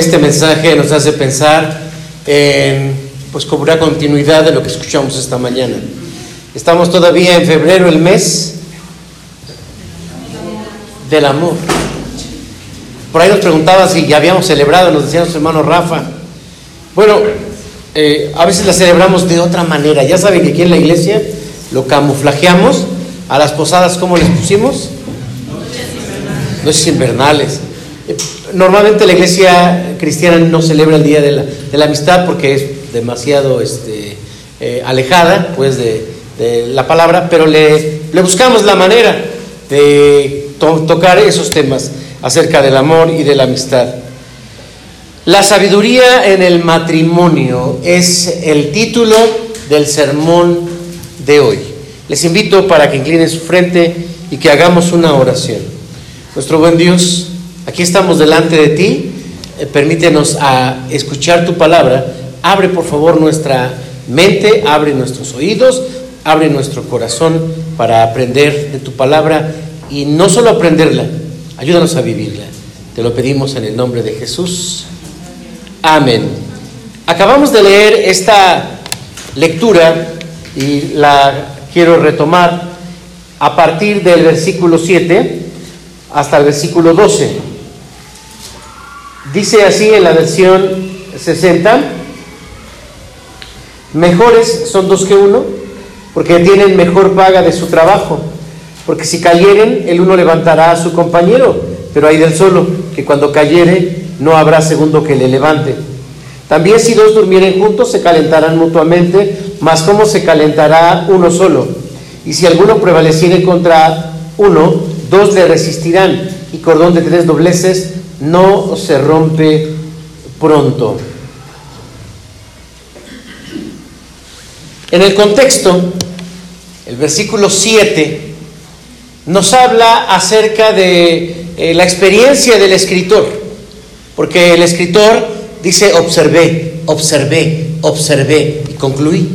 este mensaje nos hace pensar en, pues, como una continuidad de lo que escuchamos esta mañana. Estamos todavía en febrero, el mes del amor. Por ahí nos preguntaba si ya habíamos celebrado, nos decía nuestro hermano Rafa. Bueno, eh, a veces la celebramos de otra manera. Ya saben que aquí en la iglesia lo camuflajeamos. A las posadas, ¿cómo les pusimos? Noches invernales. Normalmente la iglesia cristiana no celebra el Día de la, Amistad porque es demasiado este, eh, alejada pues, de, la palabra, pero le, buscamos la manera de to- tocar esos temas acerca del amor y de la amistad. La sabiduría en el matrimonio es el título del sermón de hoy. Les invito para que inclinen su frente y que hagamos una oración. Nuestro buen Dios, aquí estamos delante de ti. Eh, permítenos a escuchar tu palabra. Abre por favor nuestra mente, abre nuestros oídos, abre nuestro corazón para aprender de tu palabra y no solo aprenderla, ayúdanos a vivirla. Te lo pedimos en el nombre de Jesús. Amén. Acabamos de leer esta lectura y la quiero retomar a partir del versículo 7 hasta el versículo 12. Dice así en la versión 60, mejores son dos que uno, porque tienen mejor paga de su trabajo, porque si cayeren, el uno levantará a su compañero, pero hay del solo, que cuando cayere, no habrá segundo que le levante. También si dos durmieren juntos, se calentarán mutuamente, mas ¿cómo se calentará uno solo? Y si alguno prevaleciere contra uno, dos le resistirán, y cordón de tres dobleces no se rompe pronto. En el contexto, el versículo 7 nos habla acerca de eh, la experiencia del escritor, porque el escritor dice observé, observé, observé y concluí.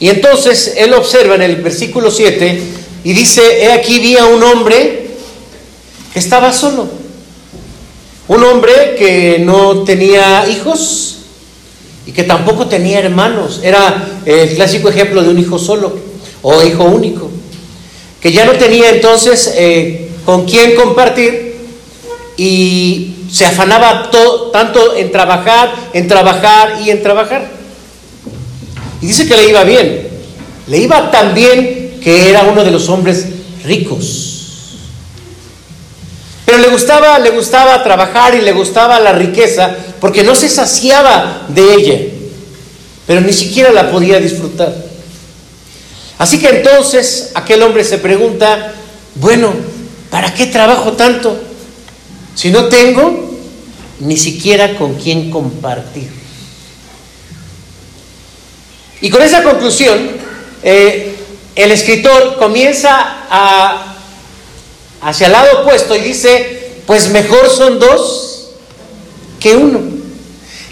Y entonces él observa en el versículo 7 y dice, he aquí vi a un hombre que estaba solo, un hombre que no tenía hijos y que tampoco tenía hermanos, era el clásico ejemplo de un hijo solo o hijo único, que ya no tenía entonces eh, con quién compartir y se afanaba to- tanto en trabajar, en trabajar y en trabajar. Y dice que le iba bien. Le iba tan bien que era uno de los hombres ricos. Pero le gustaba, le gustaba trabajar y le gustaba la riqueza porque no se saciaba de ella. Pero ni siquiera la podía disfrutar. Así que entonces aquel hombre se pregunta, bueno, ¿para qué trabajo tanto? Si no tengo ni siquiera con quién compartir. Y con esa conclusión, eh, el escritor comienza a, hacia el lado opuesto y dice, pues mejor son dos que uno.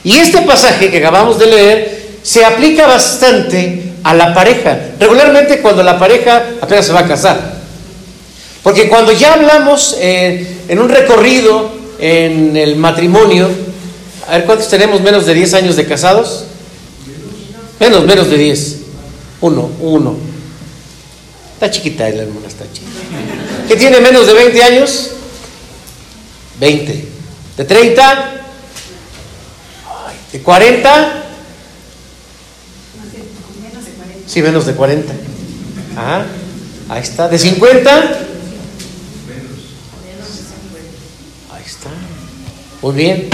Y este pasaje que acabamos de leer se aplica bastante a la pareja, regularmente cuando la pareja apenas se va a casar. Porque cuando ya hablamos eh, en un recorrido en el matrimonio, a ver cuántos tenemos menos de 10 años de casados. Menos, menos de 10. Uno, uno. Está chiquita la hermana, está chiquita. ¿Qué tiene menos de 20 años? 20. ¿De 30? Ay, ¿De 40? Sí, menos de 40. Ah, ahí está. ¿De 50? Ahí está. Muy bien.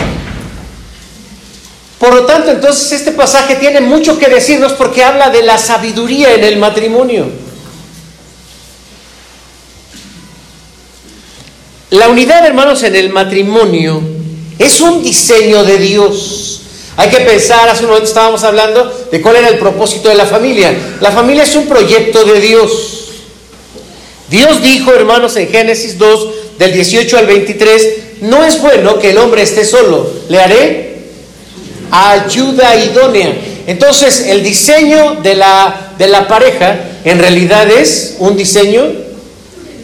Por lo tanto, entonces este pasaje tiene mucho que decirnos porque habla de la sabiduría en el matrimonio. La unidad, hermanos, en el matrimonio es un diseño de Dios. Hay que pensar, hace un momento estábamos hablando de cuál era el propósito de la familia. La familia es un proyecto de Dios. Dios dijo, hermanos, en Génesis 2, del 18 al 23, no es bueno que el hombre esté solo, le haré ayuda idónea. Entonces, el diseño de la, de la pareja en realidad es un diseño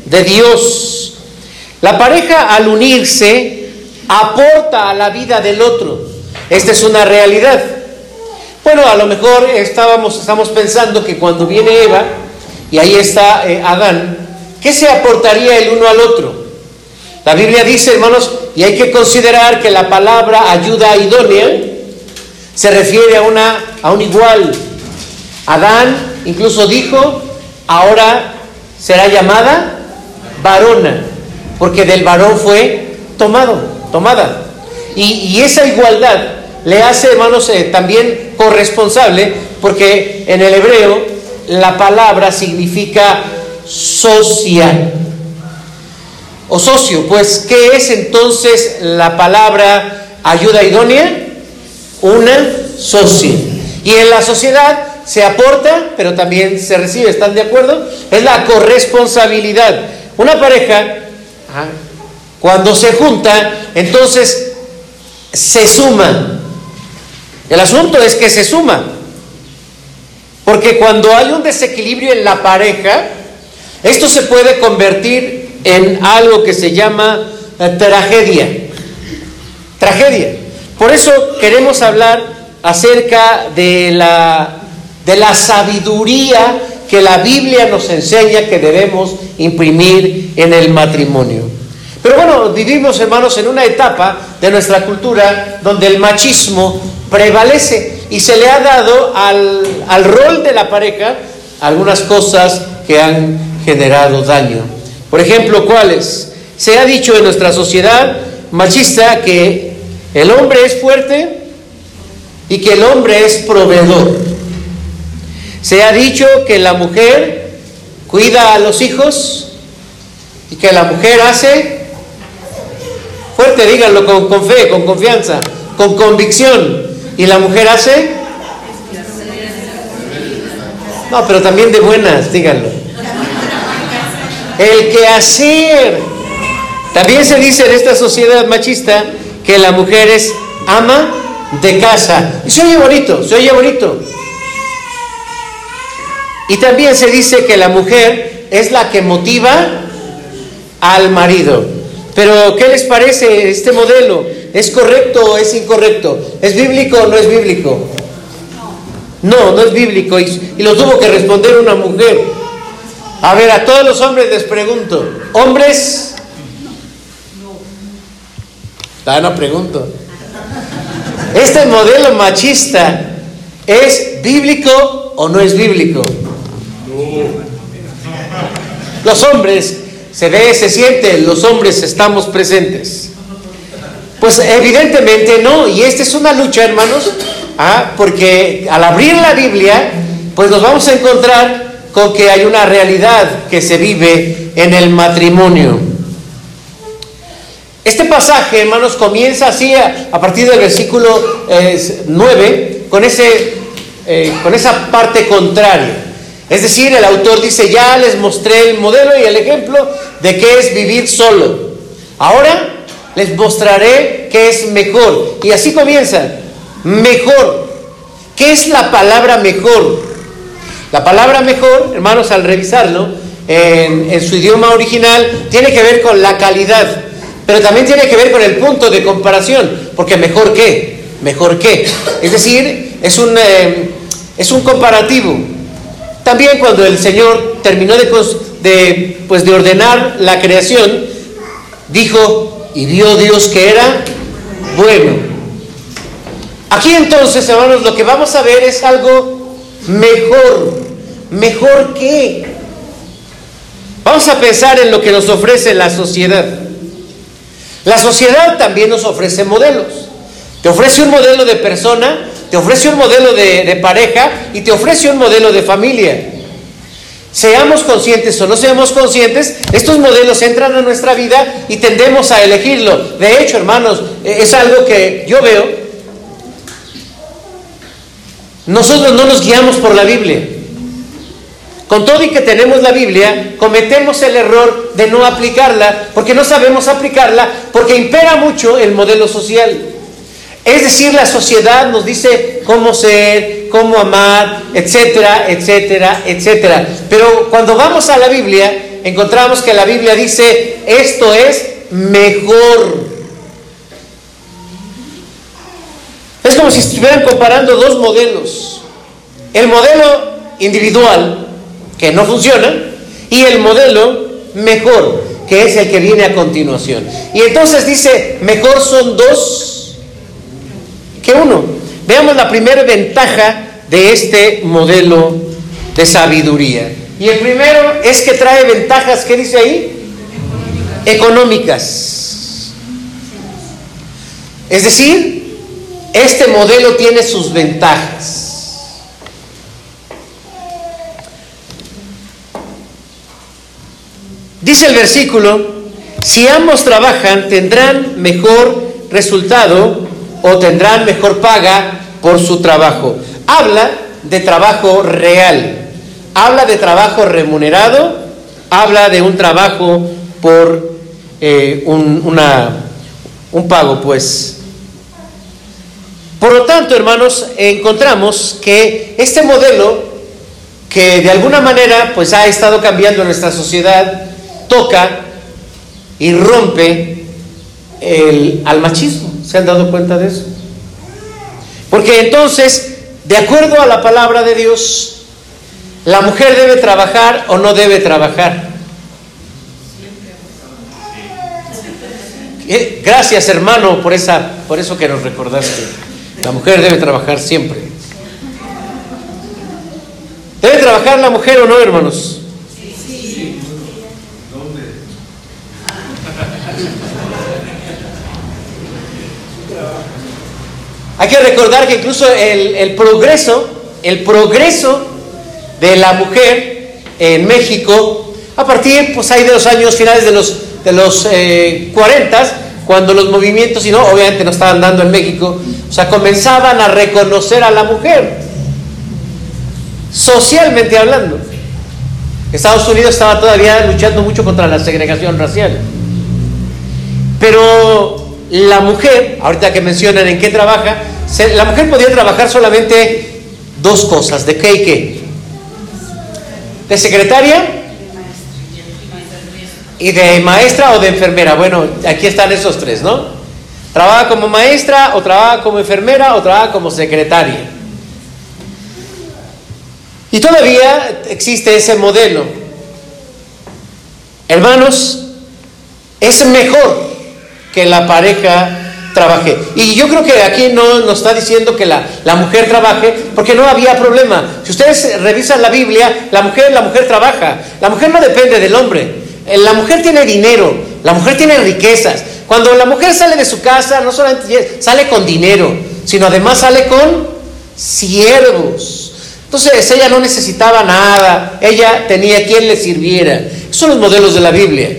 de Dios. La pareja al unirse aporta a la vida del otro. Esta es una realidad. Bueno, a lo mejor estábamos, estamos pensando que cuando viene Eva y ahí está eh, Adán, ¿qué se aportaría el uno al otro? La Biblia dice, hermanos, y hay que considerar que la palabra ayuda idónea se refiere a, una, a un igual. Adán incluso dijo, ahora será llamada varona, porque del varón fue tomado, tomada. Y, esa igualdad le hace, hermanos, eh, también corresponsable, porque en el hebreo la palabra significa social o socio. Pues, ¿qué es entonces la palabra ayuda idónea? Una socia. Y en la sociedad se aporta, pero también se recibe, ¿están de acuerdo? Es la corresponsabilidad. Una pareja, cuando se junta, entonces se suma. El asunto es que se suma. Porque cuando hay un desequilibrio en la pareja, esto se puede convertir en algo que se llama eh, tragedia. Tragedia. Por eso queremos hablar acerca de la, de la sabiduría que la Biblia nos enseña que debemos imprimir en el matrimonio. Pero bueno, vivimos, hermanos, en una etapa de nuestra cultura donde el machismo prevalece y se le ha dado al, al rol de la pareja algunas cosas que han generado daño. Por ejemplo, ¿cuáles? Se ha dicho en nuestra sociedad machista que el hombre es fuerte y que el hombre es proveedor. Se ha dicho que la mujer cuida a los hijos y que la mujer hace, fuerte díganlo con, con fe, con confianza, con convicción, y la mujer hace, no, pero también de buenas, díganlo. El que hacer. También se dice en esta sociedad machista que la mujer es ama de casa. Y se oye bonito, se oye bonito. Y también se dice que la mujer es la que motiva al marido. Pero, ¿qué les parece este modelo? ¿Es correcto o es incorrecto? ¿Es bíblico o no es bíblico? No, no es bíblico. Y, lo tuvo que responder una mujer. A ver, a todos los hombres les pregunto. ¿Hombres? Ah, no pregunto. ¿Este modelo machista es bíblico o no es bíblico? Los hombres, se ve, se siente, los hombres estamos presentes. Pues evidentemente no, y esta es una lucha, hermanos, ¿ah? porque al abrir la Biblia, pues nos vamos a encontrar con que hay una realidad que se vive en el matrimonio. Este pasaje, hermanos, comienza así a, partir del versículo 9, eh, con, ese, eh, con esa parte contraria. Es decir, el autor dice, ya les mostré el modelo y el ejemplo de qué es vivir solo. Ahora les mostraré qué es mejor. Y así comienza. Mejor. ¿Qué es la palabra mejor? La palabra mejor, hermanos, al revisarlo en, en su idioma original, tiene que ver con la calidad. Pero también tiene que ver con el punto de comparación. Porque mejor qué. Mejor qué. Es decir, es un, eh, es un comparativo. También cuando el Señor terminó de, pues, de ordenar la creación, dijo, y vio Dios que era bueno. Aquí entonces, hermanos, lo que vamos a ver es algo mejor. ¿Mejor que Vamos a pensar en lo que nos ofrece la sociedad. La sociedad también nos ofrece modelos. Te ofrece un modelo de persona te ofrece un modelo de, pareja y te ofrece un modelo de familia. Seamos conscientes o no seamos conscientes, estos modelos entran a nuestra vida y tendemos a elegirlo. De hecho, hermanos, e, es algo que yo veo. Nosotros no nos guiamos por la Biblia. Con todo y que tenemos la Biblia, cometemos el error de no aplicarla porque no sabemos aplicarla porque impera mucho el modelo social. Es decir, la sociedad nos dice cómo ser, cómo amar, etcétera, etcétera, etcétera. Pero cuando vamos a la Biblia, encontramos que la Biblia dice, esto es mejor. como si estuvieran comparando dos modelos. El modelo individual, que no funciona, y el modelo mejor, que es el que viene a continuación. Y entonces dice, mejor son dos que uno. Veamos la primera ventaja de este modelo de sabiduría. Y el primero es que trae ventajas, ¿qué dice ahí? Económicas. Es decir, este modelo tiene sus ventajas. Dice el versículo, si ambos trabajan tendrán mejor resultado o tendrán mejor paga por su trabajo. Habla de trabajo real, habla de trabajo remunerado, habla de un trabajo por eh, un, un pago, pues. Por lo tanto, hermanos, encontramos que este modelo, que de alguna manera pues ha estado cambiando nuestra sociedad, toca y rompe el, al machismo. ¿Se han dado cuenta de eso? Porque entonces, de acuerdo a la palabra de Dios, la mujer debe trabajar o no debe trabajar. Eh, gracias hermano por, esa, por eso que nos recordaste. La mujer debe trabajar siempre. ¿Debe trabajar la mujer o no, hermanos? Hay que recordar que incluso el, progreso, el progreso de la mujer en México, a partir, pues de los años finales de los, de los 40, eh, cuando los movimientos, y no, obviamente no estaban dando en México, o sea, comenzaban a reconocer a la mujer, socialmente hablando. Estados Unidos estaba todavía luchando mucho contra la segregación racial. Pero la mujer, ahorita que mencionan en qué trabaja, la mujer podía trabajar solamente dos cosas, ¿de qué y qué? De secretaria y de maestra o de enfermera. Bueno, aquí están esos tres, ¿no? Trabaja como maestra o trabaja como enfermera o trabaja como secretaria. Y todavía existe ese modelo. Hermanos, es mejor que la pareja trabaje. Y yo creo que aquí no nos está diciendo que la, mujer trabaje, porque no había problema. Si ustedes revisan la Biblia, la mujer, la mujer trabaja. La mujer no depende del hombre. Eh, la mujer tiene dinero, la mujer tiene riquezas. Cuando la mujer sale de su casa, no solamente sale con dinero, sino además sale con siervos. Entonces ella no necesitaba nada, ella tenía quien le sirviera. Son los modelos de la Biblia.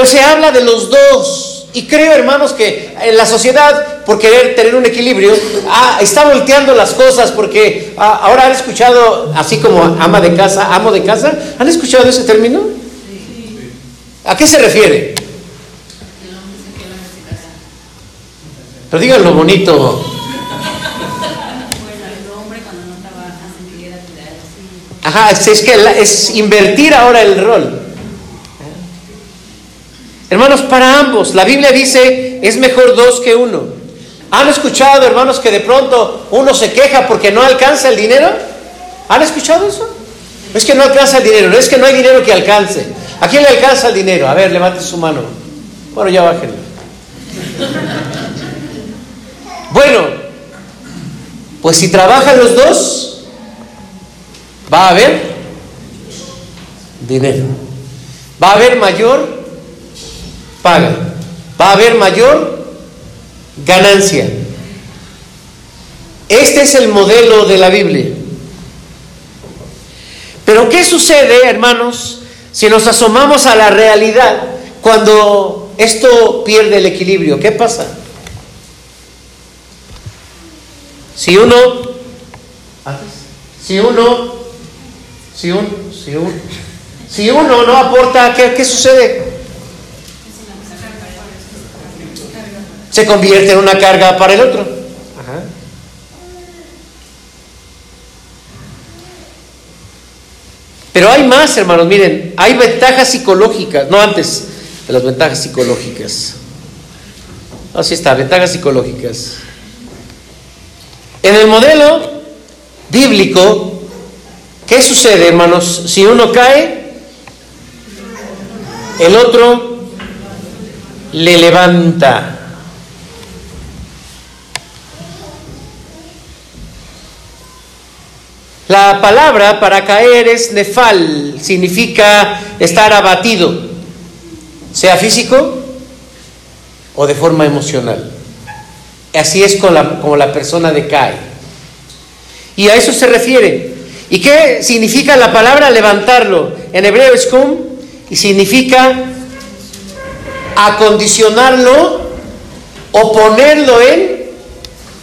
Pero se habla de los dos. Y creo, hermanos, que en la sociedad, por querer tener un equilibrio, ah, está volteando las cosas porque ah, ahora han escuchado, así como ama de casa, amo de casa, ¿han escuchado ese término? ¿A qué se refiere? Pero díganlo bonito. Ajá, es que es invertir ahora el rol. Hermanos, para ambos, la Biblia dice, es mejor dos que uno. ¿Han escuchado, hermanos, que de pronto uno se queja porque no alcanza el dinero? ¿Han escuchado eso? es que no alcanza el dinero, no es que no hay dinero que alcance. ¿A quién le alcanza el dinero? A ver, levante su mano. Bueno, ya bájenlo. Bueno, pues si trabajan los dos, va a haber dinero. Va a haber mayor paga. Va a haber mayor ganancia. Este es el modelo de la Biblia. Pero ¿qué sucede, hermanos, si nos asomamos a la realidad cuando esto pierde el equilibrio? ¿Qué pasa? Si uno, si uno, si, un, si, un, si uno no aporta, ¿qué, qué sucede? Se convierte en una carga para el otro. Pero hay más, hermanos, miren, hay ventajas psicológicas, no antes de las ventajas psicológicas. Así está, ventajas psicológicas. En el modelo bíblico, ¿qué sucede, hermanos? Si uno cae, el otro le levanta. La palabra para caer es nefal, significa estar abatido, sea físico o de forma emocional. Así es como la, como la persona decae. Y a eso se refiere. ¿Y qué significa la palabra levantarlo? En hebreo es cum y significa acondicionarlo o ponerlo en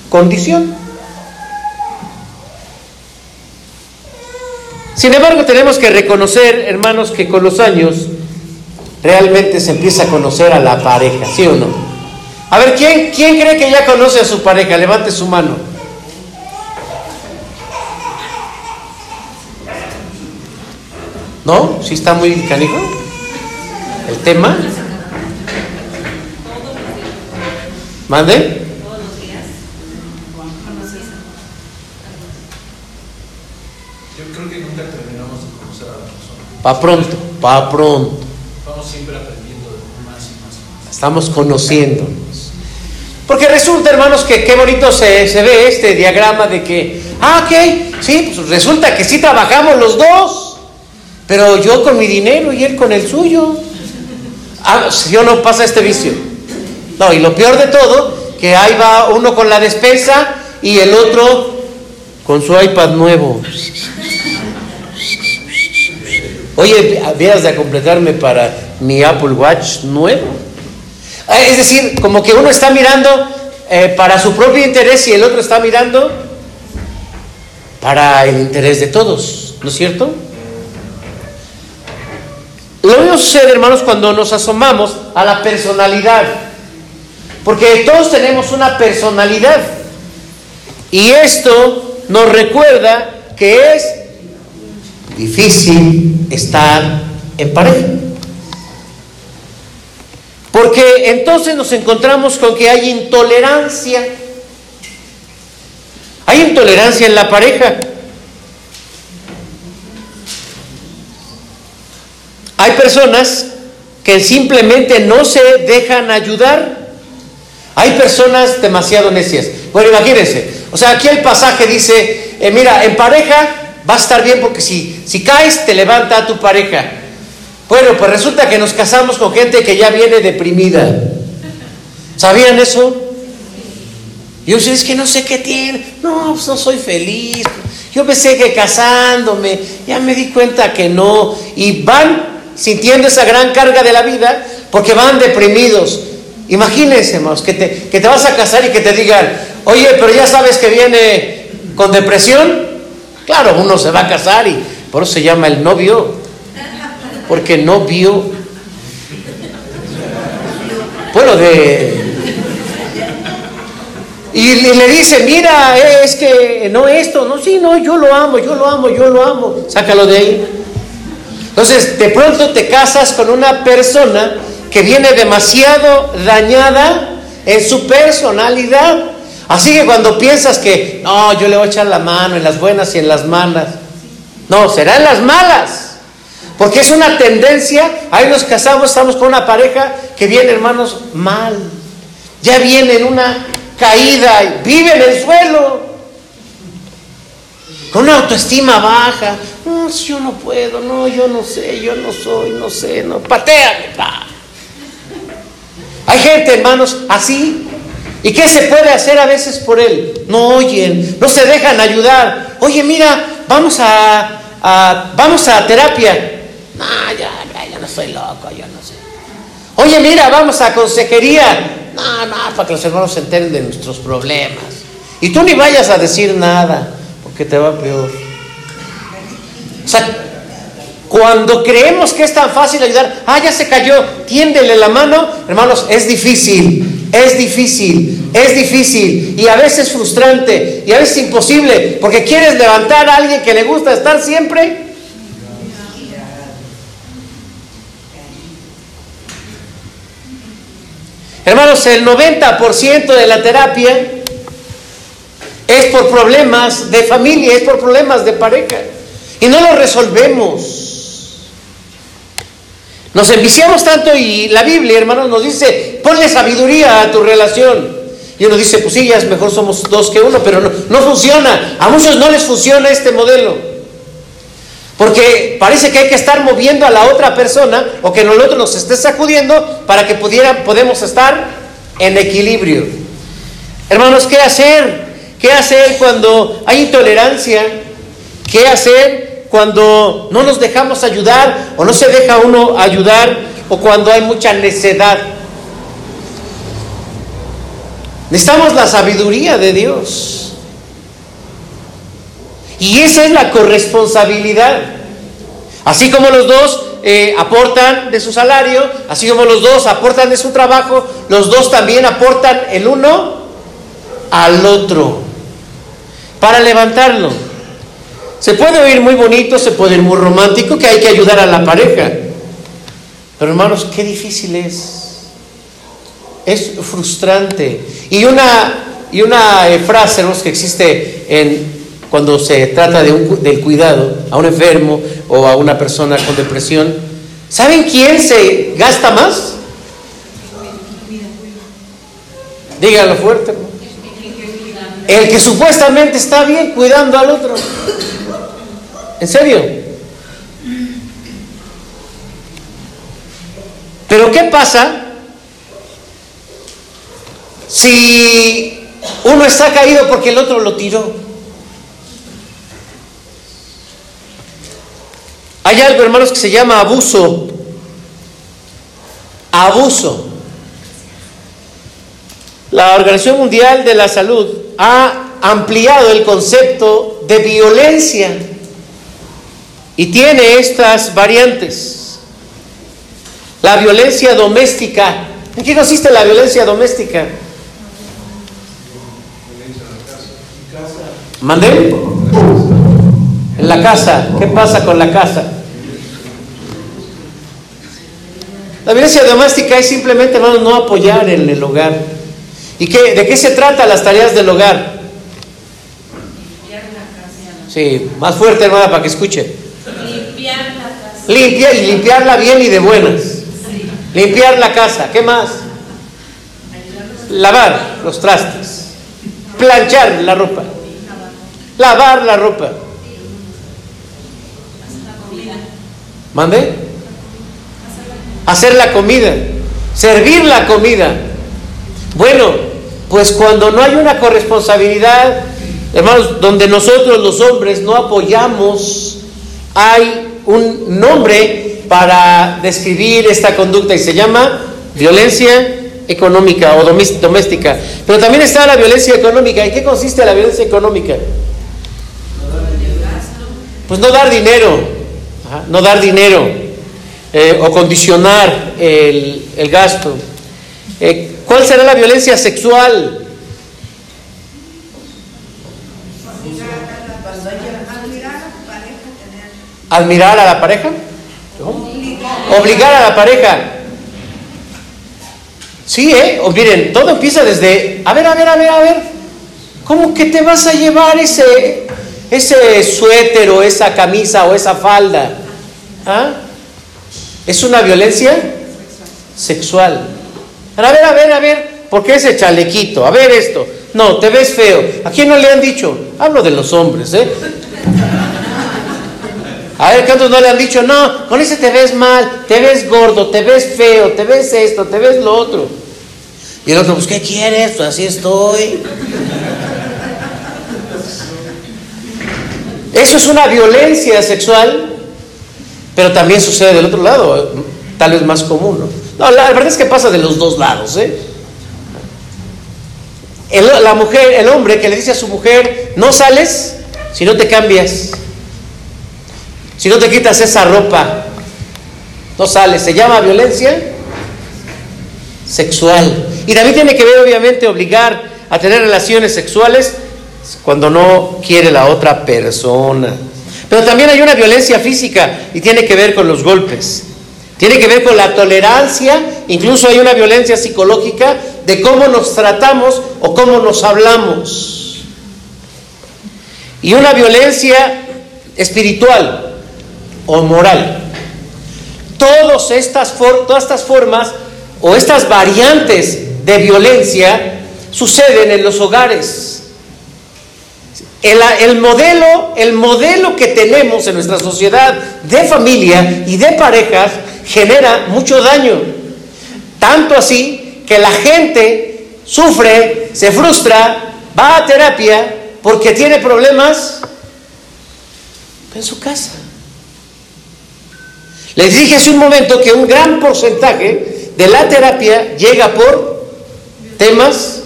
condición. Sin embargo, tenemos que reconocer, hermanos, que con los años realmente se empieza a conocer a la pareja, ¿sí o no? A ver, ¿quién, quién cree que ya conoce a su pareja? Levante su mano. ¿No? ¿Sí está muy canijo? ¿El tema? ¿Mande? Pa' pronto, pa' pronto. Estamos siempre aprendiendo más y más y más. Estamos conociéndonos. Porque resulta, hermanos, que qué bonito se, se ve este diagrama de que, ah, ok, sí, pues resulta que sí trabajamos los dos, pero yo con mi dinero y él con el suyo. Ah, yo no pasa este vicio. No, y lo peor de todo, que ahí va uno con la despensa y el otro con su iPad nuevo. Oye, habías de completarme para mi Apple Watch nuevo. Ah, es decir, como que uno está mirando eh, para su propio interés y el otro está mirando para el interés de todos, ¿no es cierto? Lo mismo sucede, hermanos, cuando nos asomamos a la personalidad. Porque todos tenemos una personalidad. Y esto nos recuerda que es difícil estar en pareja. Porque entonces nos encontramos con que hay intolerancia. Hay intolerancia en la pareja. Hay personas que simplemente no se dejan ayudar. Hay personas demasiado necias. Bueno, imagínense. O sea, aquí el pasaje dice, eh, mira, en pareja va a estar bien porque si, si caes te levanta a tu pareja. Bueno, pues resulta que nos casamos con gente que ya viene deprimida. ¿Sabían eso? Y es que no sé qué tiene. No, pues no soy feliz. Yo pensé que casándome, ya me di cuenta que no. Y van sintiendo esa gran carga de la vida porque van deprimidos. Imagínense, hermanos, que te, que te vas a casar y que te digan, oye, pero ya sabes que viene con depresión. Claro, uno se va a casar y por eso se llama el novio, porque no vio. Bueno, de. Y le dice, mira, es que no esto, no, sí, no, yo lo amo, yo lo amo, yo lo amo. Sácalo de ahí. Entonces, de pronto te casas con una persona que viene demasiado dañada en su personalidad. Así que cuando piensas que, no, yo le voy a echar la mano en las buenas y en las malas, no, será en las malas. Porque es una tendencia, ahí nos casamos, estamos con una pareja que viene, hermanos, mal. Ya viene en una caída, vive en el suelo, con una autoestima baja. No, yo no puedo, no, yo no sé, yo no soy, no sé, no, pateame, pa. Hay gente, hermanos, así, ¿Y qué se puede hacer a veces por él? No oyen, no se dejan ayudar. Oye, mira, vamos a, vamos a terapia. No, ya, no soy loco, yo no sé. Oye, mira, vamos a consejería. No, no, para que los hermanos se enteren de nuestros problemas. Y tú ni vayas a decir nada, porque te va peor. O sea, cuando creemos que es tan fácil ayudar, ah, ya se cayó, tiéndele la mano, hermanos, es difícil, es difícil, es difícil y a veces frustrante y a veces imposible, porque quieres levantar a alguien que le gusta estar siempre. Hermanos, el 90% de la terapia es por problemas de familia, es por problemas de pareja. Y no lo resolvemos. Nos enviciamos tanto y la Biblia, hermanos, nos dice, ponle sabiduría a tu relación. Y uno dice, pues sí, ya es mejor somos dos que uno, pero no, no funciona. A muchos no les funciona este modelo. Porque parece que hay que estar moviendo a la otra persona o que el otro nos esté sacudiendo para que pudiera, podemos estar en equilibrio. Hermanos, ¿qué hacer? ¿Qué hacer cuando hay intolerancia? ¿Qué hacer cuando no nos dejamos ayudar o no se deja uno ayudar o cuando hay mucha necedad? Necesitamos la sabiduría de Dios. Y esa es la corresponsabilidad. Así como los dos eh, aportan de su salario, así como los dos aportan de su trabajo, los dos también aportan el uno al otro para levantarlo. Se puede oír muy bonito, se puede oír muy romántico, que hay que ayudar a la pareja. Pero hermanos, qué difícil es. Es frustrante. Y una, y una eh, frase que existe en, cuando se trata de del cuidado a un enfermo o a una persona con depresión. ¿Saben quién se gasta más? Dígalo fuerte. El que supuestamente está bien cuidando al otro. ¿En serio? Pero ¿qué pasa si uno está caído porque el otro lo tiró? Hay algo, hermanos, que se llama abuso. Abuso. La Organización Mundial de la Salud ha ampliado el concepto de violencia y tiene estas variantes. La violencia doméstica. ¿En qué consiste la violencia doméstica? ¿Mandé? En la casa. ¿Qué pasa con la casa? La violencia doméstica es simplemente, no apoyar en el hogar. ¿Y qué, de qué se trata las tareas del hogar? Sí, más fuerte, hermana, para que escuche. Limpiar y limpiarla bien y de buenas. Limpiar la casa. ¿Qué más? Lavar los trastes. Planchar la ropa. Lavar la ropa. ¿Mande? Hacer la comida. Servir la comida. Bueno, pues cuando no hay una corresponsabilidad, hermanos, donde nosotros los hombres no apoyamos, hay un nombre para describir esta conducta y se llama violencia económica o doméstica. Pero también está la violencia económica. ¿En qué consiste la violencia económica? Pues no dar dinero, no dar dinero eh, o condicionar el, gasto. Eh, ¿Cuál será la violencia sexual? Admirar a la pareja, obligar a la pareja. Sí, ¿eh? O miren, todo empieza desde, a ver, a ver, a ver, a ver, ¿cómo que te vas a llevar ese, ese suéter o esa camisa o esa falda? ¿Ah? ¿Es una violencia sexual? A ver, a ver, a ver, ¿por qué ese chalequito? A ver esto. No, te ves feo. ¿A quién no le han dicho? Hablo de los hombres, ¿eh? A ver, ¿cuántos no le han dicho, no, con ese te ves mal, te ves gordo, te ves feo, te ves esto, te ves lo otro? Y el otro, pues, ¿qué quieres? Pues así estoy. Eso es una violencia sexual, pero también sucede del otro lado, tal vez más común. ¿no? no la verdad es que pasa de los dos lados. ¿eh? la mujer, el hombre que le dice a su mujer, no sales si no te cambias. Si no te quitas esa ropa, no sales. Se llama violencia sexual. Y también tiene que ver, obviamente, obligar a tener relaciones sexuales cuando no quiere la otra persona. Pero también hay una violencia física y tiene que ver con los golpes. Tiene que ver con la tolerancia incluso hay una violencia psicológica de cómo nos tratamos o cómo nos hablamos. Y una violencia espiritual o moral. Todas estas, todas estas formas o estas variantes de violencia suceden en los hogares. El, modelo, el modelo que tenemos en nuestra sociedad de familia y de parejas genera mucho daño. Tanto así que la gente sufre, se frustra, va a terapia porque tiene problemas en su casa. Les dije hace un momento que un gran porcentaje de la terapia llega por temas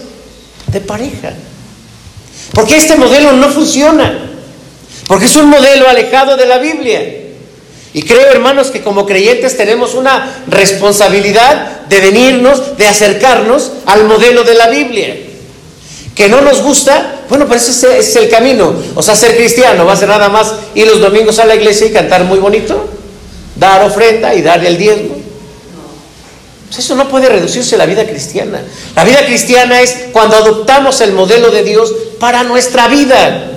de pareja. Porque este modelo no funciona. Porque es un modelo alejado de la Biblia. Y creo, hermanos, que como creyentes tenemos una responsabilidad de venirnos, de acercarnos al modelo de la Biblia. Que no nos gusta, bueno, pues ese es el camino. O sea, ser cristiano va a ser nada más ir los domingos a la iglesia y cantar muy bonito, dar ofrenda y darle el diezmo. Pues eso no puede reducirse a la vida cristiana. La vida cristiana es cuando adoptamos el modelo de Dios para nuestra vida.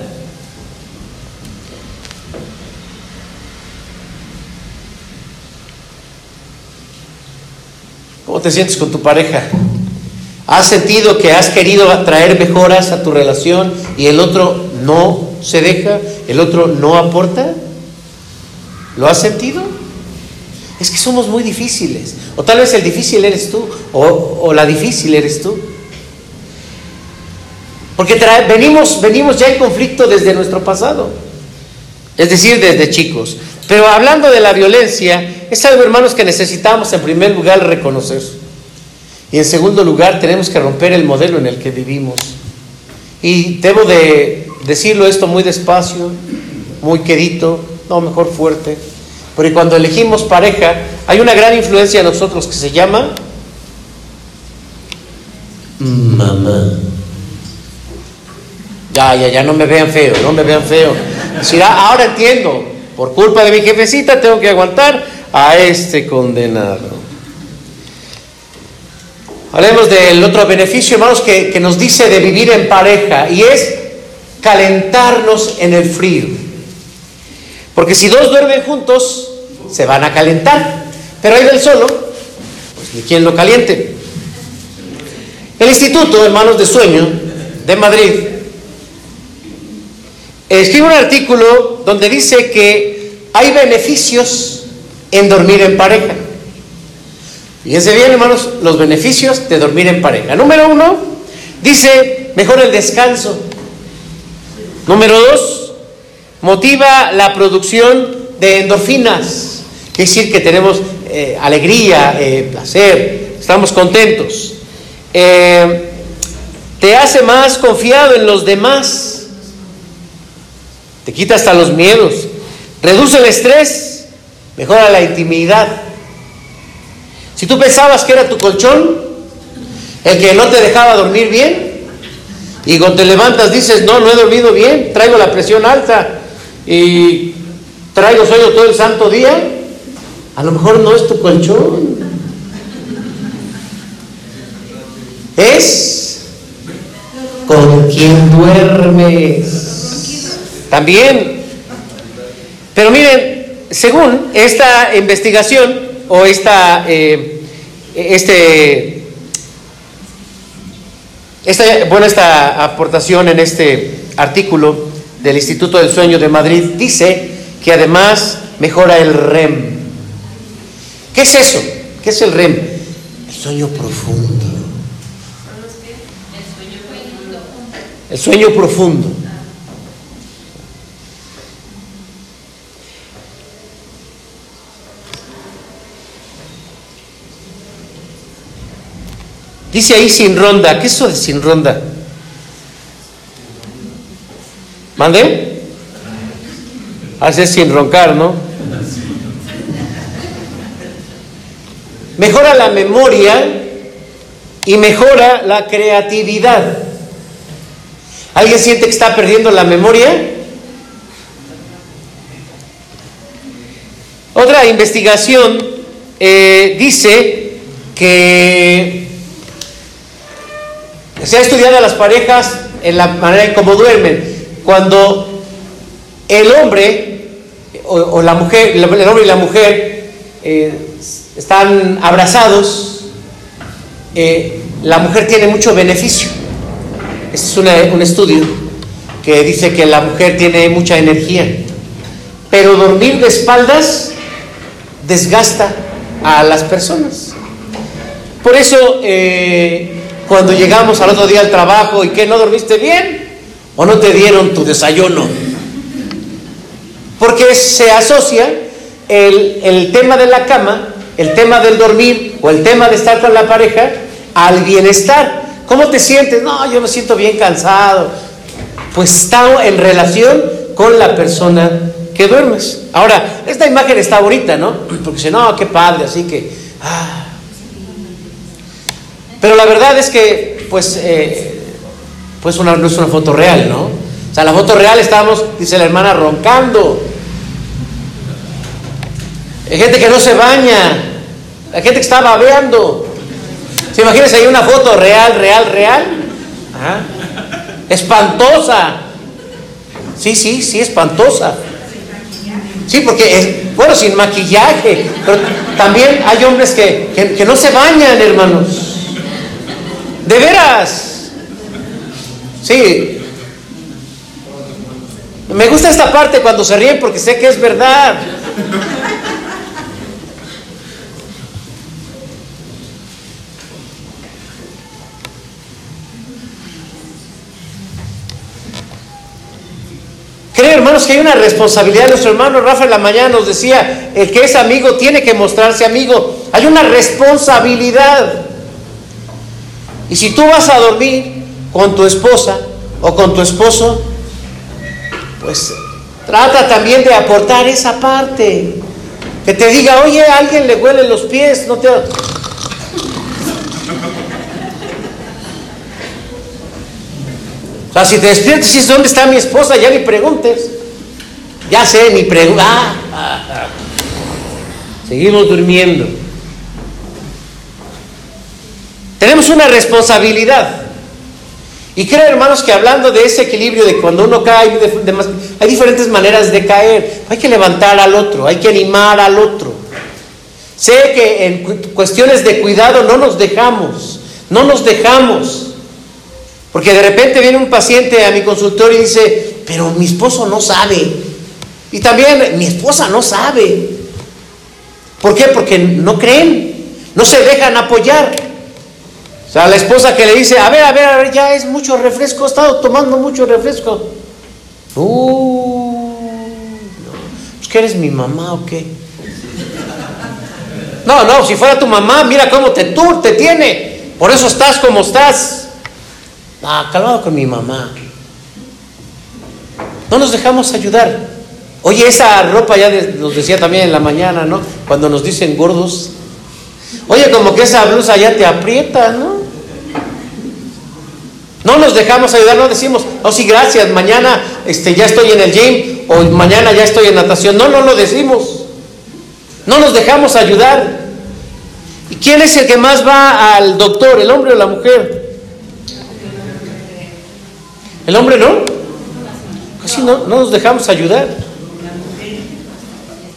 ¿Cómo te sientes con tu pareja? ¿Has sentido que has querido traer mejoras a tu relación y el otro no se deja? ¿El otro no aporta? ¿Lo has sentido? Es que somos muy difíciles. O tal vez el difícil eres tú, o, la difícil eres tú. Porque venimos, venimos ya en conflicto desde nuestro pasado. Es decir, desde chicos. Pero hablando de la violencia, es algo, hermanos, que necesitamos en primer lugar reconocer. Y en segundo lugar, tenemos que romper el modelo en el que vivimos. Y debo de decirlo esto muy despacio, muy quedito, no, mejor fuerte. Porque cuando elegimos pareja, hay una gran influencia en nosotros que se llama mamá. Ya, ya, ya no me vean feo, no me vean feo. Ah, ahora entiendo, por culpa de mi jefecita tengo que aguantar a este condenado. Hablemos del otro beneficio, hermanos, que, que nos dice de vivir en pareja, y es calentarnos en el frío. Porque si dos duermen juntos, se van a calentar. Pero ahí del solo, pues ni quien lo caliente. El Instituto Hermanos de Sueño de Madrid escribe un artículo donde dice que hay beneficios en dormir en pareja. Fíjense bien, hermanos, los beneficios de dormir en pareja. Número uno, dice, mejora el descanso. Número dos, motiva la producción de endorfinas, es decir, que tenemos eh, alegría, eh, placer, estamos contentos. Eh, te hace más confiado en los demás, te quita hasta los miedos, reduce el estrés, mejora la intimidad. Si tú pensabas que era tu colchón, el que no te dejaba dormir bien, y cuando te levantas dices, no, no he dormido bien, traigo la presión alta, y traigo sueño todo el santo día, a lo mejor no es tu colchón. Es con quien duermes. También. Pero miren, según esta investigación o esta, eh, este, esta, bueno, esta aportación en este artículo, del Instituto del Sueño de Madrid dice que además mejora el REM. ¿Qué es eso? ¿Qué es el REM? El sueño profundo. El sueño profundo. Dice ahí sin ronda. ¿Qué es eso de sin ronda? ¿Mande? Hace sin roncar, ¿no? Mejora la memoria y mejora la creatividad. ¿Alguien siente que está perdiendo la memoria? Otra investigación eh, dice que se ha estudiado a las parejas en la manera en cómo duermen. Cuando el hombre o, la mujer, el hombre y la mujer eh, están abrazados, eh, la mujer tiene mucho beneficio. Este es un estudio que dice que la mujer tiene mucha energía, pero dormir de espaldas desgasta a las personas. Por eso, eh, cuando llegamos al otro día al trabajo y que no dormiste bien o no te dieron tu desayuno, porque se asocia el, el tema de la cama, el tema del dormir o el tema de estar con la pareja al bienestar. ¿Cómo te sientes? No, yo me siento bien cansado. Pues está en relación con la persona que duermes. Ahora, esta imagen está bonita, ¿no? Porque si no, qué padre, así que... Ah. Pero la verdad es que, pues, eh, pues no es una foto real, ¿no? O sea, la foto real estábamos, dice la hermana, roncando. Hay gente que no se baña, hay gente que está babeando. ¿Se imagínense ahí una foto real, real, real? Espantosa. Sí, sí, sí, espantosa. Sí, porque, es, bueno, sin maquillaje, pero también hay hombres que, que no se bañan, hermanos. De veras. Sí. Me gusta esta parte cuando se ríen porque sé que es verdad. Creo, hermanos, que hay una responsabilidad. Nuestro hermano Rafa en la mañana nos decía, el que es amigo tiene que mostrarse amigo. Hay una responsabilidad. Y si tú vas a dormir con tu esposa o con tu esposo, pues trata también de aportar esa parte. Que te diga, oye, a alguien le huelen los pies, no te... sea, si te despiertas y dices, ¿dónde está mi esposa? Ya ni preguntes. Ya sé, ni pregunta. Ah, ah, ah. Seguimos durmiendo. Tenemos una responsabilidad. Y creo, hermanos, que hablando de ese equilibrio de cuando uno cae, hay diferentes maneras de caer. Hay que levantar al otro, hay que animar al otro. Sé que en cuestiones de cuidado no nos dejamos, no nos dejamos. Porque de repente viene un paciente a mi consultorio y dice, pero mi esposo no sabe. Y también mi esposa no sabe. ¿Por qué? Porque no creen, no se dejan apoyar. O sea, la esposa que le dice, a ver, a ver, a ver, ya es mucho refresco, he estado tomando mucho refresco. Uh, pues que eres mi mamá o qué? No, no, si fuera tu mamá, mira cómo te tur, te tiene. Por eso estás como estás. Ah, calmado con mi mamá. No nos dejamos ayudar. Oye, esa ropa ya nos decía también en la mañana, ¿no? Cuando nos dicen gordos. Oye, como que esa blusa ya te aprieta, ¿no? No nos dejamos ayudar, no decimos, oh sí, gracias, mañana este, ya estoy en el gym o mañana ya estoy en natación. No, no lo decimos. No nos dejamos ayudar. ¿Y quién es el que más va al doctor, el hombre o la mujer? ¿El hombre no? Casi no, no nos dejamos ayudar.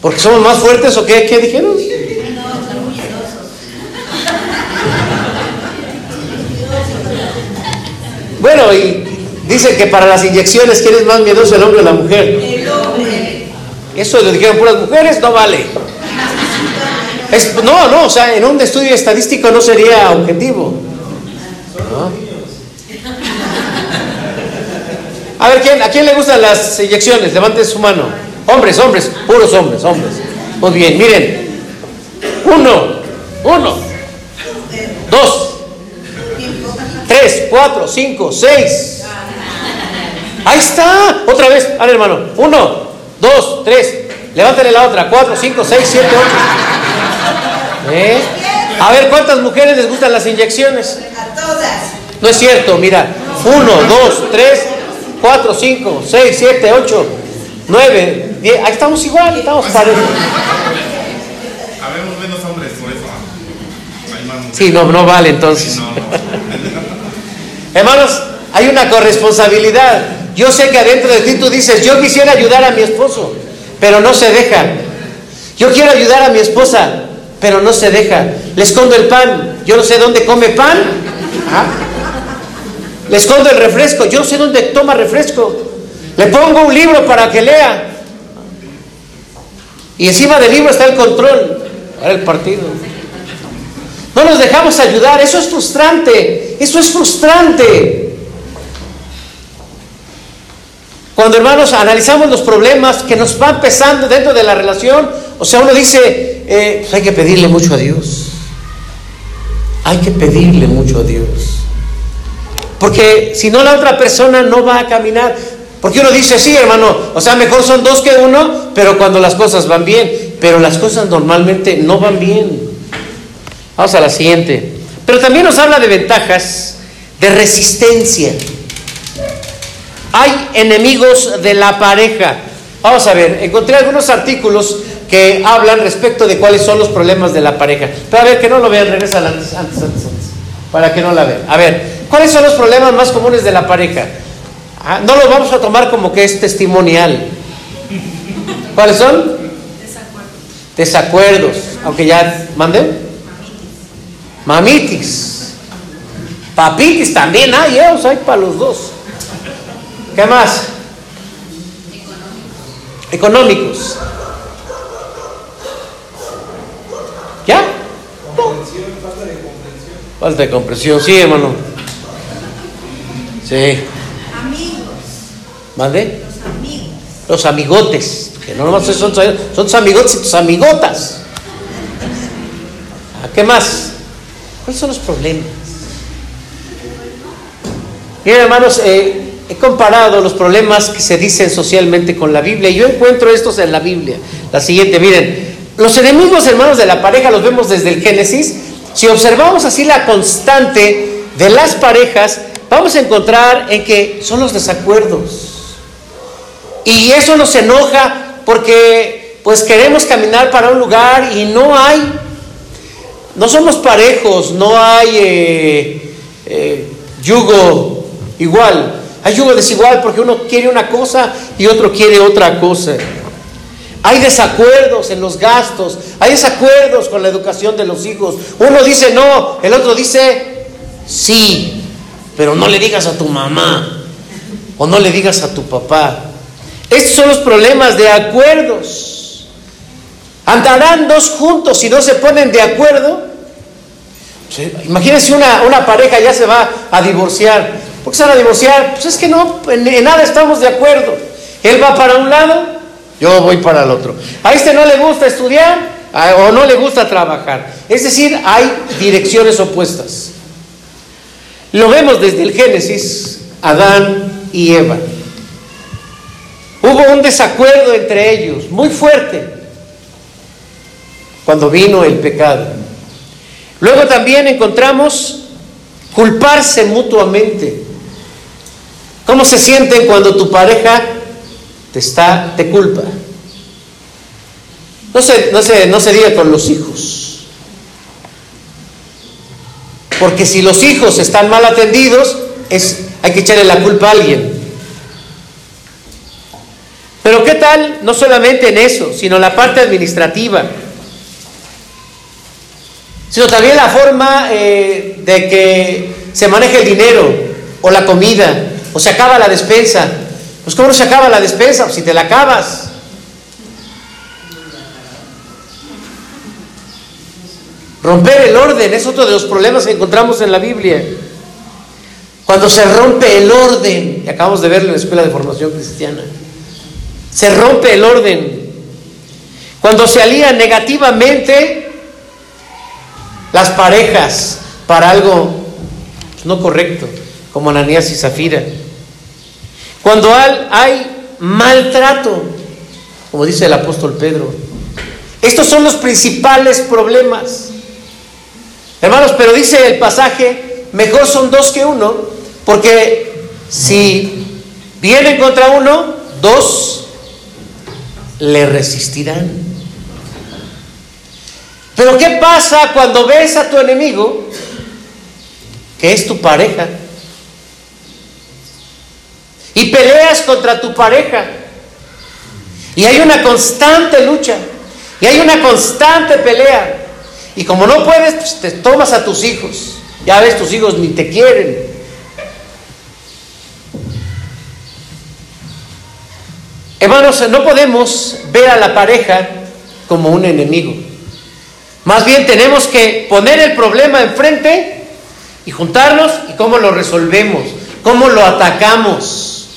¿Porque somos más fuertes o qué, qué dijeron? Bueno, y dicen que para las inyecciones, ¿quién es más miedoso, el hombre o la mujer? El hombre. Eso lo dijeron puras mujeres, no vale. no, no, o sea, en un estudio estadístico no sería objetivo. ¿No? A ver, ¿quién, ¿a quién le gustan las inyecciones? Levante su mano. Hombres, hombres, puros hombres, hombres. Muy bien, miren. Uno, uno, dos, tres, cuatro, cinco, seis. Ahí está. Otra vez, a ver, hermano. Uno, dos, tres. Levántale la otra. Cuatro, cinco, seis, siete, ocho. ¿Eh? A ver, ¿cuántas mujeres les gustan las inyecciones? A todas. No es cierto, mira. Uno, dos, tres, 4, 5, 6, 7, 8, 9, 10. Ahí estamos igual, estamos parejos. Habemos menos hombres, por eso. Hay más Sí, no, no vale entonces. Hermanos, hay una corresponsabilidad. Yo sé que adentro de ti tú dices, yo quisiera ayudar a mi esposo, pero no se deja. Yo quiero ayudar a mi esposa, pero no se deja. Le escondo el pan, yo no sé dónde come pan. Le escondo el refresco, yo no sé dónde toma refresco. Le pongo un libro para que lea. Y encima del libro está el control para el partido. No nos dejamos ayudar, eso es frustrante, eso es frustrante. Cuando hermanos analizamos los problemas que nos van pesando dentro de la relación, o sea, uno dice, eh, pues hay que pedirle mucho a Dios. Hay que pedirle mucho a Dios. Porque si no la otra persona no va a caminar. Porque uno dice, sí, hermano, o sea, mejor son dos que uno, pero cuando las cosas van bien. Pero las cosas normalmente no van bien. Vamos a la siguiente. Pero también nos habla de ventajas de resistencia. Hay enemigos de la pareja. Vamos a ver, encontré algunos artículos que hablan respecto de cuáles son los problemas de la pareja. Pero a ver, que no lo vean, regresa antes, antes, antes, antes, para que no la vean. A ver, ¿cuáles son los problemas más comunes de la pareja? Ah, no los vamos a tomar como que es testimonial. ¿Cuáles son? Desacuerdos. Desacuerdos, aunque ya manden. Mamitis. Papitis también hay, ¿eh? hay para los dos. ¿Qué más? Económicos. ¿Ya? falta de comprensión. Falta de comprensión, sí, hermano. Sí. Amigos. ¿Mande? Los amigos. Los amigotes. Que no nomás son, son tus amigotes y tus amigotas. ¿Qué más? ¿Cuáles son los problemas? Miren, hermanos, eh, he comparado los problemas que se dicen socialmente con la Biblia y yo encuentro estos en la Biblia. La siguiente, miren, los enemigos hermanos de la pareja los vemos desde el Génesis. Si observamos así la constante de las parejas, vamos a encontrar en que son los desacuerdos. Y eso nos enoja porque pues queremos caminar para un lugar y no hay, no somos parejos, no hay eh, eh, yugo igual. Hay yugo desigual porque uno quiere una cosa y otro quiere otra cosa. Hay desacuerdos en los gastos, hay desacuerdos con la educación de los hijos. Uno dice no, el otro dice sí, pero no le digas a tu mamá o no le digas a tu papá. Estos son los problemas de acuerdos. Andarán dos juntos si no se ponen de acuerdo. Imagínense una, una pareja ya se va a divorciar. ¿Por qué se van a divorciar? Pues es que no, en, nada estamos de acuerdo. Él va para un lado, yo voy para el otro. A este no le gusta estudiar o no le gusta trabajar. Es decir, hay direcciones opuestas. Lo vemos desde el Génesis, Adán y Eva. Hubo un desacuerdo entre ellos, muy fuerte, cuando vino el pecado. Luego también encontramos culparse mutuamente. ¿Cómo se sienten cuando tu pareja te está, te culpa? No se, no se, no se diga con los hijos. Porque si los hijos están mal atendidos, es, hay que echarle la culpa a alguien. Pero ¿qué tal? No solamente en eso, sino la parte administrativa. Sino también la forma eh, de que se maneje el dinero o la comida o se acaba la despensa. Pues ¿cómo no se acaba la despensa? Si te la acabas. Romper el orden es otro de los problemas que encontramos en la Biblia. Cuando se rompe el orden, y acabamos de verlo en la Escuela de Formación Cristiana, se rompe el orden. Cuando se alían negativamente las parejas para algo no correcto como Ananías y Zafira. Cuando hay maltrato, como dice el apóstol Pedro, estos son los principales problemas. Hermanos, pero dice el pasaje, mejor son dos que uno, porque si vienen contra uno, dos le resistirán. Pero ¿qué pasa cuando ves a tu enemigo, que es tu pareja, y peleas contra tu pareja? Y hay una constante lucha, y hay una constante pelea. Y como no puedes, pues te tomas a tus hijos. Ya ves, tus hijos ni te quieren. Hermanos, no podemos ver a la pareja como un enemigo. Más bien tenemos que poner el problema enfrente y juntarnos y cómo lo resolvemos, cómo lo atacamos.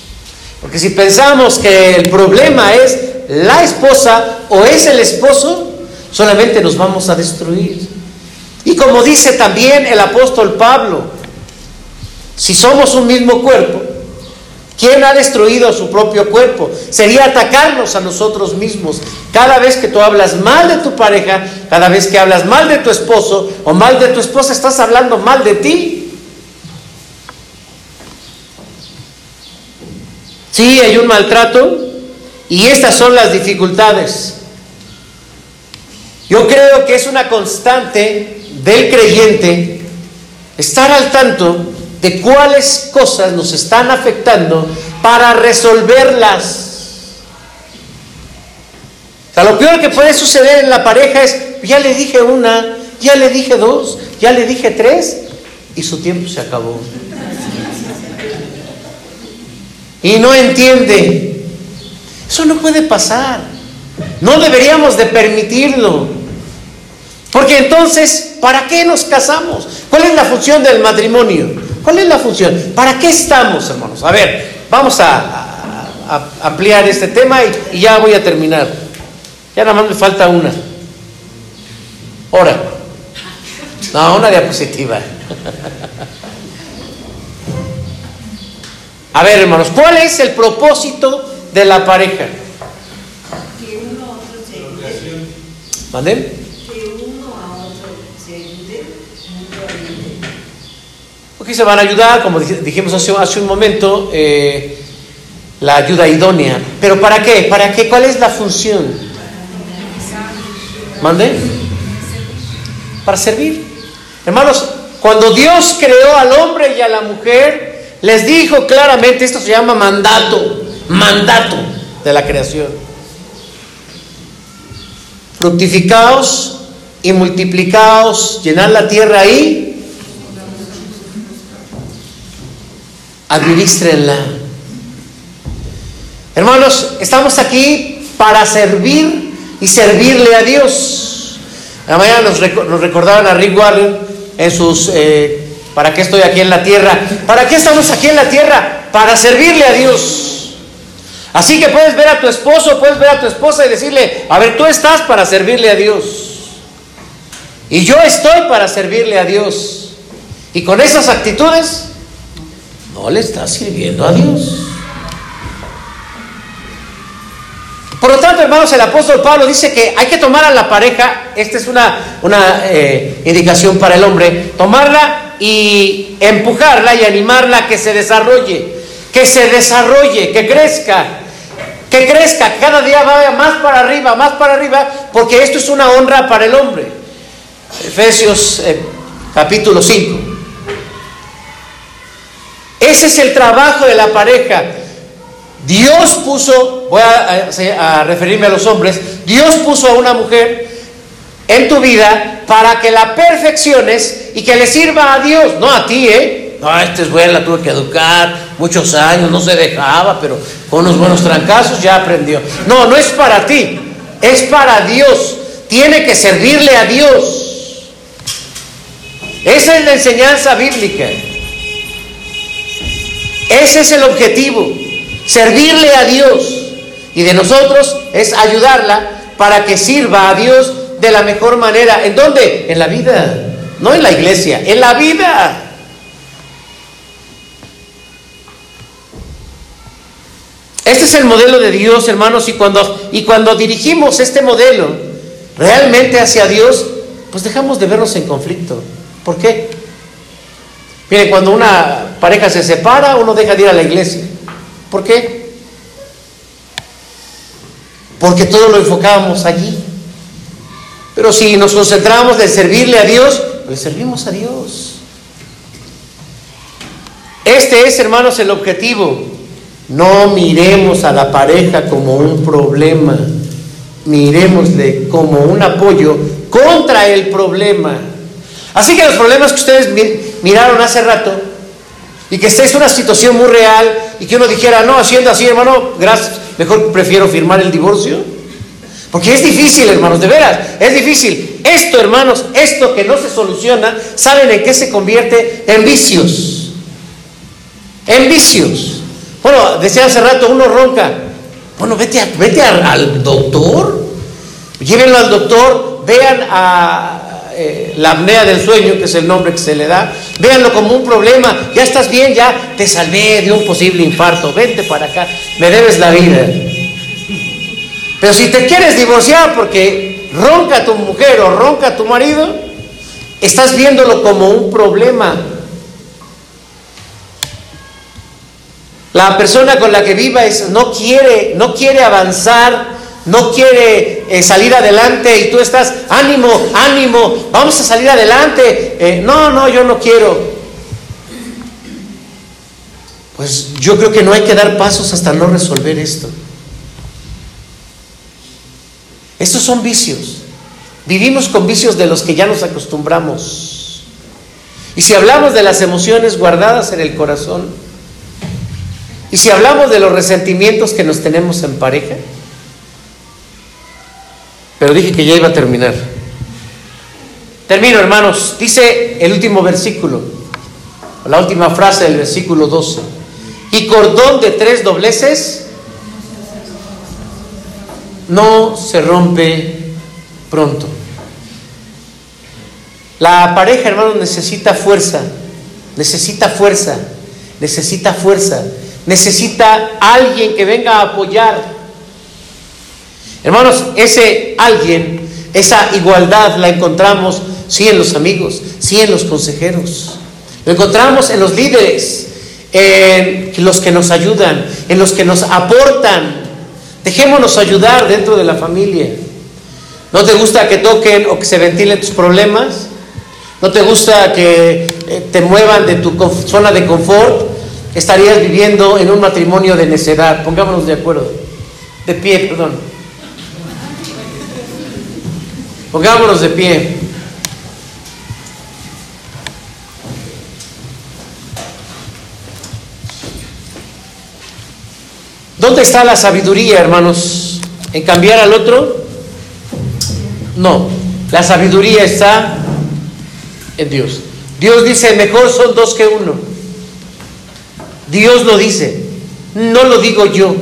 Porque si pensamos que el problema es la esposa o es el esposo, solamente nos vamos a destruir. Y como dice también el apóstol Pablo, si somos un mismo cuerpo, ¿Quién ha destruido su propio cuerpo? Sería atacarnos a nosotros mismos. Cada vez que tú hablas mal de tu pareja, cada vez que hablas mal de tu esposo o mal de tu esposa, estás hablando mal de ti. Sí, hay un maltrato y estas son las dificultades. Yo creo que es una constante del creyente estar al tanto de cuáles cosas nos están afectando para resolverlas. O sea, lo peor que puede suceder en la pareja es, ya le dije una, ya le dije dos, ya le dije tres, y su tiempo se acabó. Y no entiende. Eso no puede pasar. No deberíamos de permitirlo. Porque entonces, ¿para qué nos casamos? ¿Cuál es la función del matrimonio? ¿Cuál es la función? ¿Para qué estamos, hermanos? A ver, vamos a, ampliar este tema y, ya voy a terminar. Ya nada más me falta una. Ahora. No, una diapositiva. A ver, hermanos, ¿cuál es el propósito de la pareja? Que uno otro se ¿Manden? Aquí se van a ayudar, como dijimos hace, un momento, eh, la ayuda idónea. ¿Pero para qué? ¿Para qué? ¿Cuál es la función? ¿Mande? Para servir. Hermanos, cuando Dios creó al hombre y a la mujer, les dijo claramente, esto se llama mandato, mandato de la creación. Fructificaos y multiplicaos, llenad la tierra ahí administrenla. Hermanos, estamos aquí para servir y servirle a Dios. La mañana nos, recordaban a Rick Warren en sus eh, ¿Para qué estoy aquí en la tierra? ¿Para qué estamos aquí en la tierra? Para servirle a Dios. Así que puedes ver a tu esposo, puedes ver a tu esposa y decirle, a ver, tú estás para servirle a Dios. Y yo estoy para servirle a Dios. Y con esas actitudes no le está sirviendo a Dios. Por lo tanto, hermanos, el apóstol Pablo dice que hay que tomar a la pareja, esta es una, una eh, indicación para el hombre, tomarla y empujarla y animarla a que se desarrolle, que se desarrolle, que crezca, que crezca, cada día vaya más para arriba, más para arriba, porque esto es una honra para el hombre. Efesios eh, capítulo 5. Ese es el trabajo de la pareja. Dios puso, voy a, referirme a los hombres, Dios puso a una mujer en tu vida para que la perfecciones y que le sirva a Dios, no a ti, ¿eh? No, esta es buena, la tuve que educar muchos años, no se dejaba, pero con unos buenos trancazos ya aprendió. No, no es para ti, es para Dios. Tiene que servirle a Dios. Esa es la enseñanza bíblica. Ese es el objetivo, servirle a Dios. Y de nosotros es ayudarla para que sirva a Dios de la mejor manera. ¿En dónde? En la vida, no en la iglesia, en la vida. Este es el modelo de Dios, hermanos, y cuando, y cuando dirigimos este modelo realmente hacia Dios, pues dejamos de vernos en conflicto. ¿Por qué? Miren, cuando una pareja se separa, uno deja de ir a la iglesia. ¿Por qué? Porque todo lo enfocábamos allí. Pero si nos concentramos en servirle a Dios, le servimos a Dios. Este es, hermanos, el objetivo. No miremos a la pareja como un problema, miremosle como un apoyo contra el problema. Así que los problemas que ustedes miraron hace rato y que esta es una situación muy real y que uno dijera, no, haciendo así, hermano, gracias, mejor prefiero firmar el divorcio. Porque es difícil, hermanos, de veras, es difícil. Esto, hermanos, esto que no se soluciona, ¿saben en qué se convierte? En vicios. En vicios. Bueno, decía hace rato, uno ronca. Bueno, vete, vete al doctor. Llévenlo al doctor, vean a, eh, la apnea del sueño, que es el nombre que se le da, véanlo como un problema, ya estás bien, ya te salvé de un posible infarto, vente para acá, me debes la vida. Pero si te quieres divorciar porque ronca tu mujer o ronca tu marido, estás viéndolo como un problema. La persona con la que viva no quiere, no quiere avanzar no quiere eh, salir adelante y tú estás, ánimo, ánimo, vamos a salir adelante. Eh, no, no, yo no quiero. Pues yo creo que no hay que dar pasos hasta no resolver esto. Estos son vicios. Vivimos con vicios de los que ya nos acostumbramos. Y si hablamos de las emociones guardadas en el corazón, y si hablamos de los resentimientos que nos tenemos en pareja, pero dije que ya iba a terminar. Termino, hermanos. Dice el último versículo, la última frase del versículo 12. Y cordón de tres dobleces no se rompe pronto. La pareja, hermanos, necesita fuerza, necesita fuerza, necesita fuerza, necesita alguien que venga a apoyar Hermanos, ese alguien, esa igualdad la encontramos sí en los amigos, sí en los consejeros. Lo encontramos en los líderes, en los que nos ayudan, en los que nos aportan. Dejémonos ayudar dentro de la familia. ¿No te gusta que toquen o que se ventilen tus problemas? ¿No te gusta que eh, te muevan de tu zona de confort? Estarías viviendo en un matrimonio de necedad. Pongámonos de acuerdo. De pie, perdón. Pongámonos de pie. ¿Dónde está la sabiduría, hermanos? ¿En cambiar al otro? No, la sabiduría está en Dios. Dios dice, mejor son dos que uno. Dios lo dice, no lo digo yo,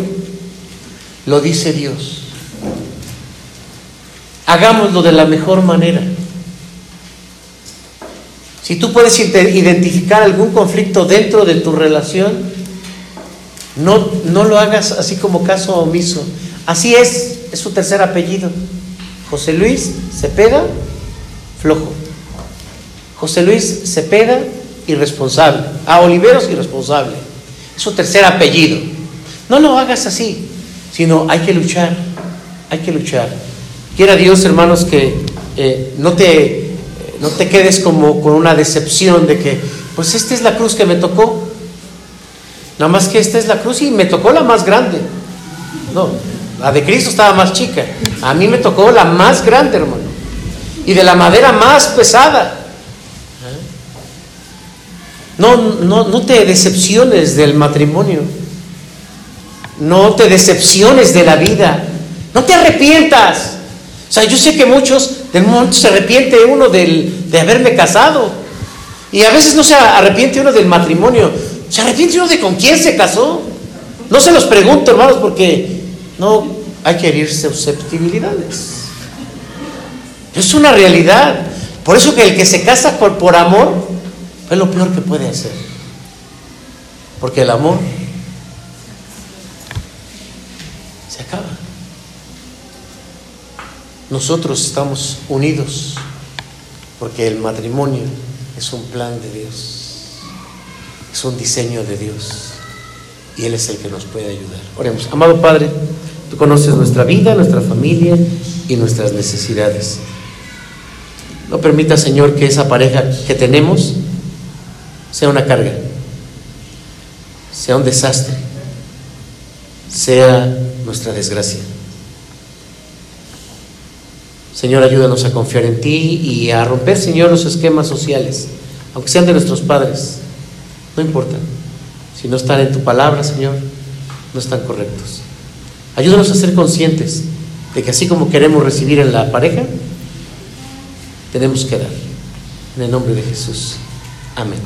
lo dice Dios hagámoslo de la mejor manera. Si tú puedes identificar algún conflicto dentro de tu relación, no, no lo hagas así como caso omiso. Así es, es su tercer apellido. José Luis Cepeda, flojo. José Luis Cepeda, irresponsable. A Oliveros, irresponsable. Es su tercer apellido. No lo hagas así, sino hay que luchar, hay que luchar. Quiera Dios, hermanos, que eh, no, te, no te quedes como con una decepción de que, pues esta es la cruz que me tocó. Nada más que esta es la cruz y me tocó la más grande. No, la de Cristo estaba más chica. A mí me tocó la más grande, hermano. Y de la madera más pesada. No, no, no te decepciones del matrimonio. No te decepciones de la vida. No te arrepientas. O sea, yo sé que muchos, de momento se arrepiente uno del, de haberme casado. Y a veces no se arrepiente uno del matrimonio. Se arrepiente uno de con quién se casó. No se los pregunto, hermanos, porque no hay que herir susceptibilidades. Es una realidad. Por eso que el que se casa por, por amor es lo peor que puede hacer. Porque el amor Nosotros estamos unidos porque el matrimonio es un plan de Dios, es un diseño de Dios y Él es el que nos puede ayudar. Oremos, amado Padre, tú conoces nuestra vida, nuestra familia y nuestras necesidades. No permita, Señor, que esa pareja que tenemos sea una carga, sea un desastre, sea nuestra desgracia. Señor, ayúdanos a confiar en ti y a romper, Señor, los esquemas sociales, aunque sean de nuestros padres. No importa. Si no están en tu palabra, Señor, no están correctos. Ayúdanos a ser conscientes de que así como queremos recibir en la pareja, tenemos que dar. En el nombre de Jesús. Amén.